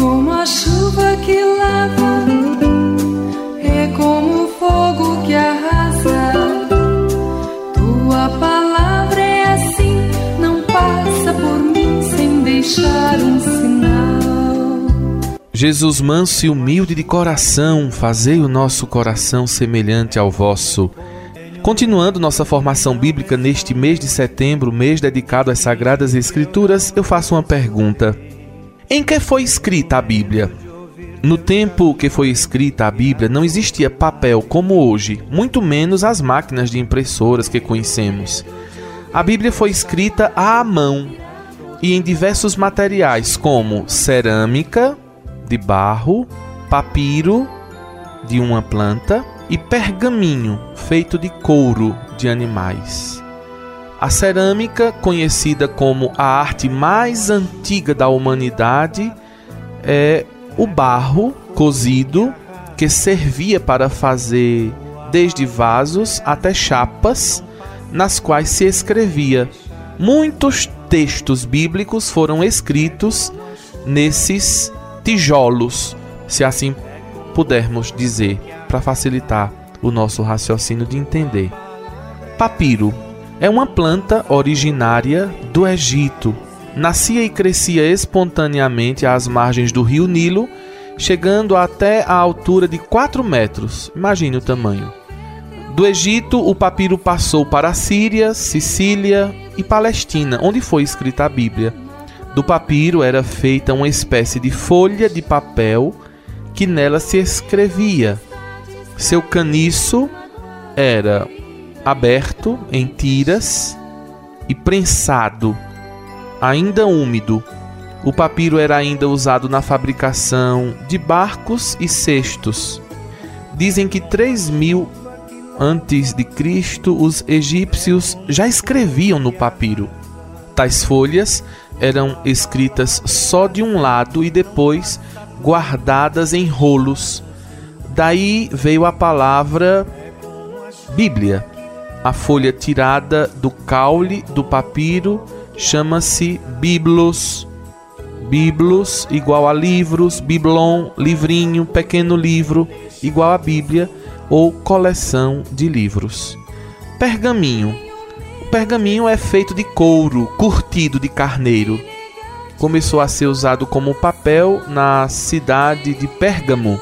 como a chuva que lava, é como o fogo que arrasa. Tua palavra é assim, não passa por mim sem deixar um sinal. Jesus manso e humilde de coração, fazei o nosso coração semelhante ao vosso. Continuando nossa formação bíblica neste mês de setembro, mês dedicado às Sagradas Escrituras, eu faço uma pergunta. Em que foi escrita a Bíblia? No tempo que foi escrita a Bíblia, não existia papel como hoje, muito menos as máquinas de impressoras que conhecemos. A Bíblia foi escrita à mão e em diversos materiais, como cerâmica, de barro, papiro, de uma planta, e pergaminho feito de couro de animais. A cerâmica, conhecida como a arte mais antiga da humanidade, é o barro cozido que servia para fazer desde vasos até chapas nas quais se escrevia. Muitos textos bíblicos foram escritos nesses tijolos, se assim pudermos dizer para facilitar o nosso raciocínio de entender. Papiro é uma planta originária do Egito. Nascia e crescia espontaneamente às margens do rio Nilo, chegando até a altura de 4 metros. Imagine o tamanho. Do Egito, o papiro passou para a Síria, Sicília e Palestina, onde foi escrita a Bíblia. Do papiro era feita uma espécie de folha de papel que nela se escrevia. Seu caniço era aberto em tiras e prensado, ainda úmido. O papiro era ainda usado na fabricação de barcos e cestos. Dizem que 3 mil antes de Cristo os egípcios já escreviam no papiro. Tais folhas eram escritas só de um lado e depois guardadas em rolos Daí veio a palavra Bíblia. A folha tirada do caule do papiro chama-se biblos. Biblos igual a livros, biblon, livrinho, pequeno livro, igual a Bíblia ou coleção de livros. Pergaminho. O pergaminho é feito de couro, curtido de carneiro. Começou a ser usado como papel na cidade de Pérgamo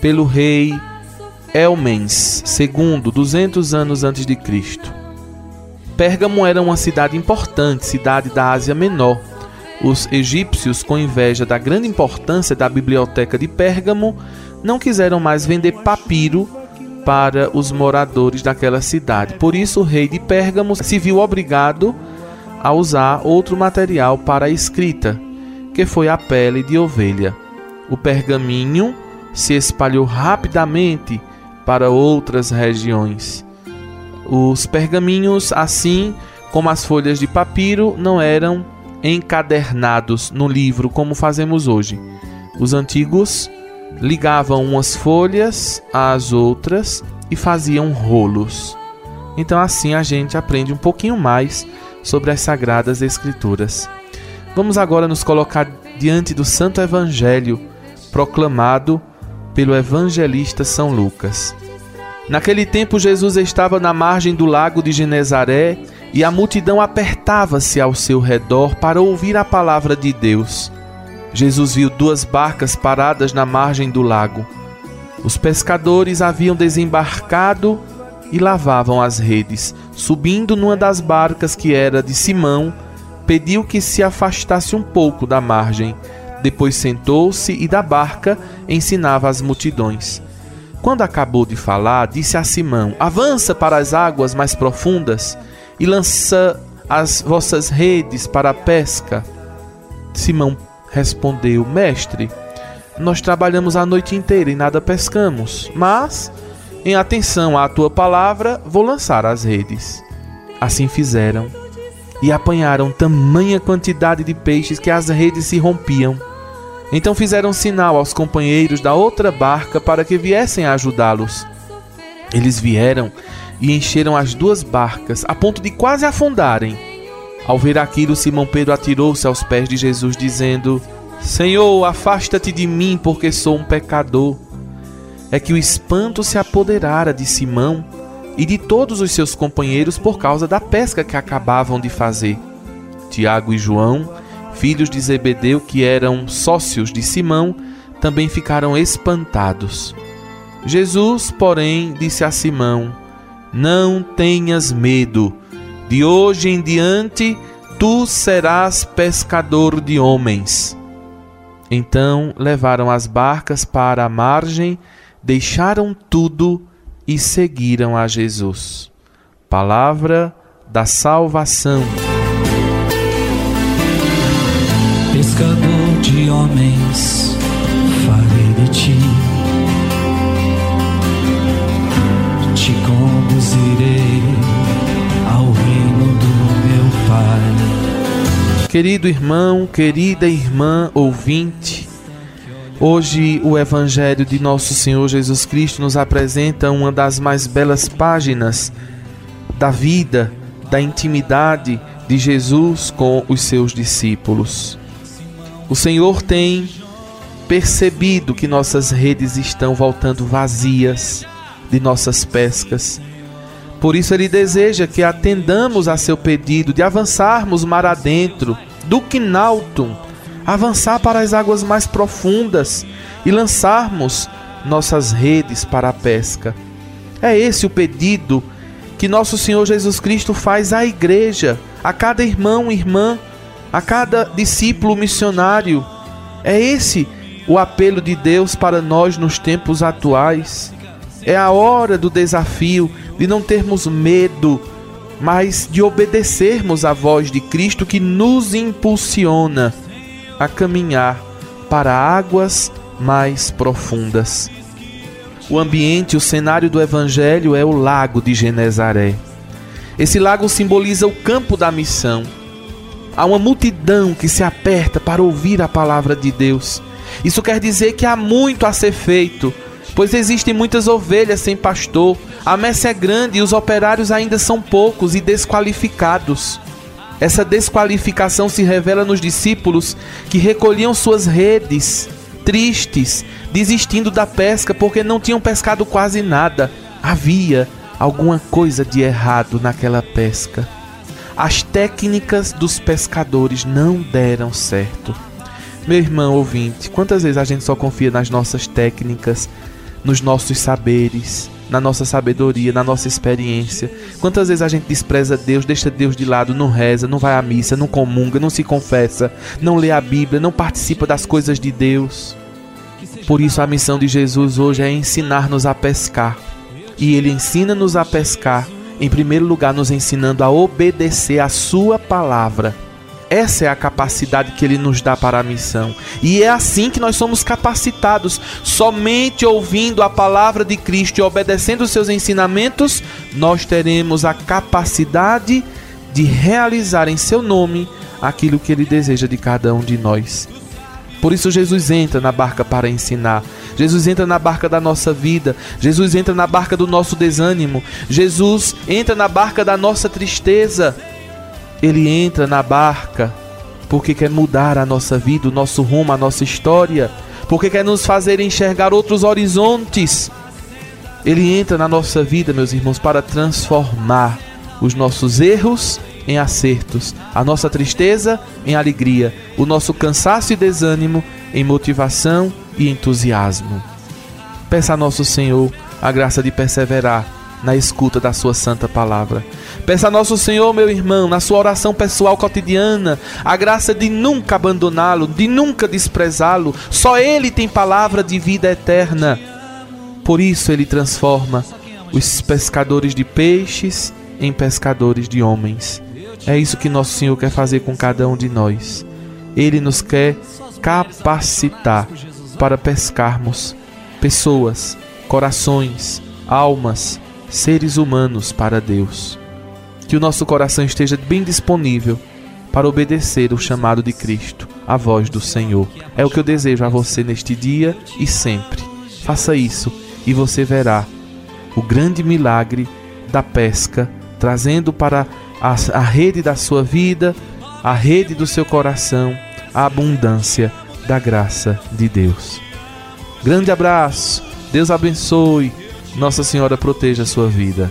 pelo rei Elmens II, 200 anos antes de Cristo. Pérgamo era uma cidade importante, cidade da Ásia Menor. Os egípcios, com inveja da grande importância da biblioteca de Pérgamo, não quiseram mais vender papiro para os moradores daquela cidade. Por isso, o rei de Pérgamo se viu obrigado a usar outro material para a escrita, que foi a pele de ovelha. O pergaminho se espalhou rapidamente para outras regiões. Os pergaminhos, assim como as folhas de papiro, não eram encadernados no livro como fazemos hoje. Os antigos ligavam umas folhas às outras e faziam rolos. Então, assim a gente aprende um pouquinho mais sobre as Sagradas Escrituras. Vamos agora nos colocar diante do Santo Evangelho proclamado pelo evangelista São Lucas. Naquele tempo, Jesus estava na margem do lago de Genezaré e a multidão apertava-se ao seu redor para ouvir a palavra de Deus. Jesus viu duas barcas paradas na margem do lago. Os pescadores haviam desembarcado e lavavam as redes. Subindo numa das barcas que era de Simão, pediu que se afastasse um pouco da margem depois sentou-se e da barca ensinava as multidões. Quando acabou de falar, disse a Simão: Avança para as águas mais profundas e lança as vossas redes para a pesca. Simão respondeu: Mestre, nós trabalhamos a noite inteira e nada pescamos, mas, em atenção à tua palavra, vou lançar as redes. Assim fizeram e apanharam tamanha quantidade de peixes que as redes se rompiam. Então fizeram sinal aos companheiros da outra barca para que viessem ajudá-los. Eles vieram e encheram as duas barcas, a ponto de quase afundarem. Ao ver aquilo, Simão Pedro atirou-se aos pés de Jesus, dizendo: Senhor, afasta-te de mim, porque sou um pecador. É que o espanto se apoderara de Simão e de todos os seus companheiros por causa da pesca que acabavam de fazer. Tiago e João, filhos de Zebedeu, que eram sócios de Simão, também ficaram espantados. Jesus, porém, disse a Simão: Não tenhas medo, de hoje em diante tu serás pescador de homens. Então levaram as barcas para a margem, deixaram tudo e seguiram a Jesus. Palavra da salvação. Pescador de homens, farei de ti. Te conduzirei ao reino do meu Pai. Querido irmão, querida irmã ouvinte, hoje o Evangelho de Nosso Senhor Jesus Cristo nos apresenta uma das mais belas páginas da vida, da intimidade de Jesus com os seus discípulos. O Senhor tem percebido que nossas redes estão voltando vazias de nossas pescas. Por isso, Ele deseja que atendamos a seu pedido de avançarmos mar adentro, do Quinaltum, avançar para as águas mais profundas e lançarmos nossas redes para a pesca. É esse o pedido que nosso Senhor Jesus Cristo faz à igreja, a cada irmão e irmã a cada discípulo missionário. É esse o apelo de Deus para nós nos tempos atuais. É a hora do desafio de não termos medo, mas de obedecermos à voz de Cristo que nos impulsiona a caminhar para águas mais profundas. O ambiente, o cenário do Evangelho é o lago de Genezaré. Esse lago simboliza o campo da missão Há uma multidão que se aperta para ouvir a palavra de Deus. Isso quer dizer que há muito a ser feito, pois existem muitas ovelhas sem pastor, a messe é grande e os operários ainda são poucos e desqualificados. Essa desqualificação se revela nos discípulos que recolhiam suas redes, tristes, desistindo da pesca porque não tinham pescado quase nada. Havia alguma coisa de errado naquela pesca as técnicas dos pescadores não deram certo. Meu irmão ouvinte, quantas vezes a gente só confia nas nossas técnicas, nos nossos saberes, na nossa sabedoria, na nossa experiência? Quantas vezes a gente despreza Deus, deixa Deus de lado, não reza, não vai à missa, não comunga, não se confessa, não lê a Bíblia, não participa das coisas de Deus? Por isso a missão de Jesus hoje é ensinar-nos a pescar. E ele ensina-nos a pescar em primeiro lugar, nos ensinando a obedecer a Sua palavra. Essa é a capacidade que Ele nos dá para a missão. E é assim que nós somos capacitados. Somente ouvindo a palavra de Cristo e obedecendo os seus ensinamentos, nós teremos a capacidade de realizar em Seu nome aquilo que Ele deseja de cada um de nós. Por isso, Jesus entra na barca para ensinar. Jesus entra na barca da nossa vida. Jesus entra na barca do nosso desânimo. Jesus entra na barca da nossa tristeza. Ele entra na barca porque quer mudar a nossa vida, o nosso rumo, a nossa história, porque quer nos fazer enxergar outros horizontes. Ele entra na nossa vida, meus irmãos, para transformar os nossos erros em acertos, a nossa tristeza em alegria, o nosso cansaço e desânimo em motivação e entusiasmo. Peça a nosso Senhor a graça de perseverar na escuta da Sua santa palavra. Peça a nosso Senhor, meu irmão, na sua oração pessoal cotidiana, a graça de nunca abandoná-lo, de nunca desprezá-lo. Só Ele tem palavra de vida eterna. Por isso Ele transforma os pescadores de peixes em pescadores de homens. É isso que nosso Senhor quer fazer com cada um de nós. Ele nos quer capacitar para pescarmos pessoas, corações, almas, seres humanos para Deus. Que o nosso coração esteja bem disponível para obedecer o chamado de Cristo, a voz do Senhor. É o que eu desejo a você neste dia e sempre. Faça isso e você verá o grande milagre da pesca, trazendo para a, a rede da sua vida, a rede do seu coração, a abundância da graça de Deus. Grande abraço, Deus abençoe, Nossa Senhora proteja a sua vida.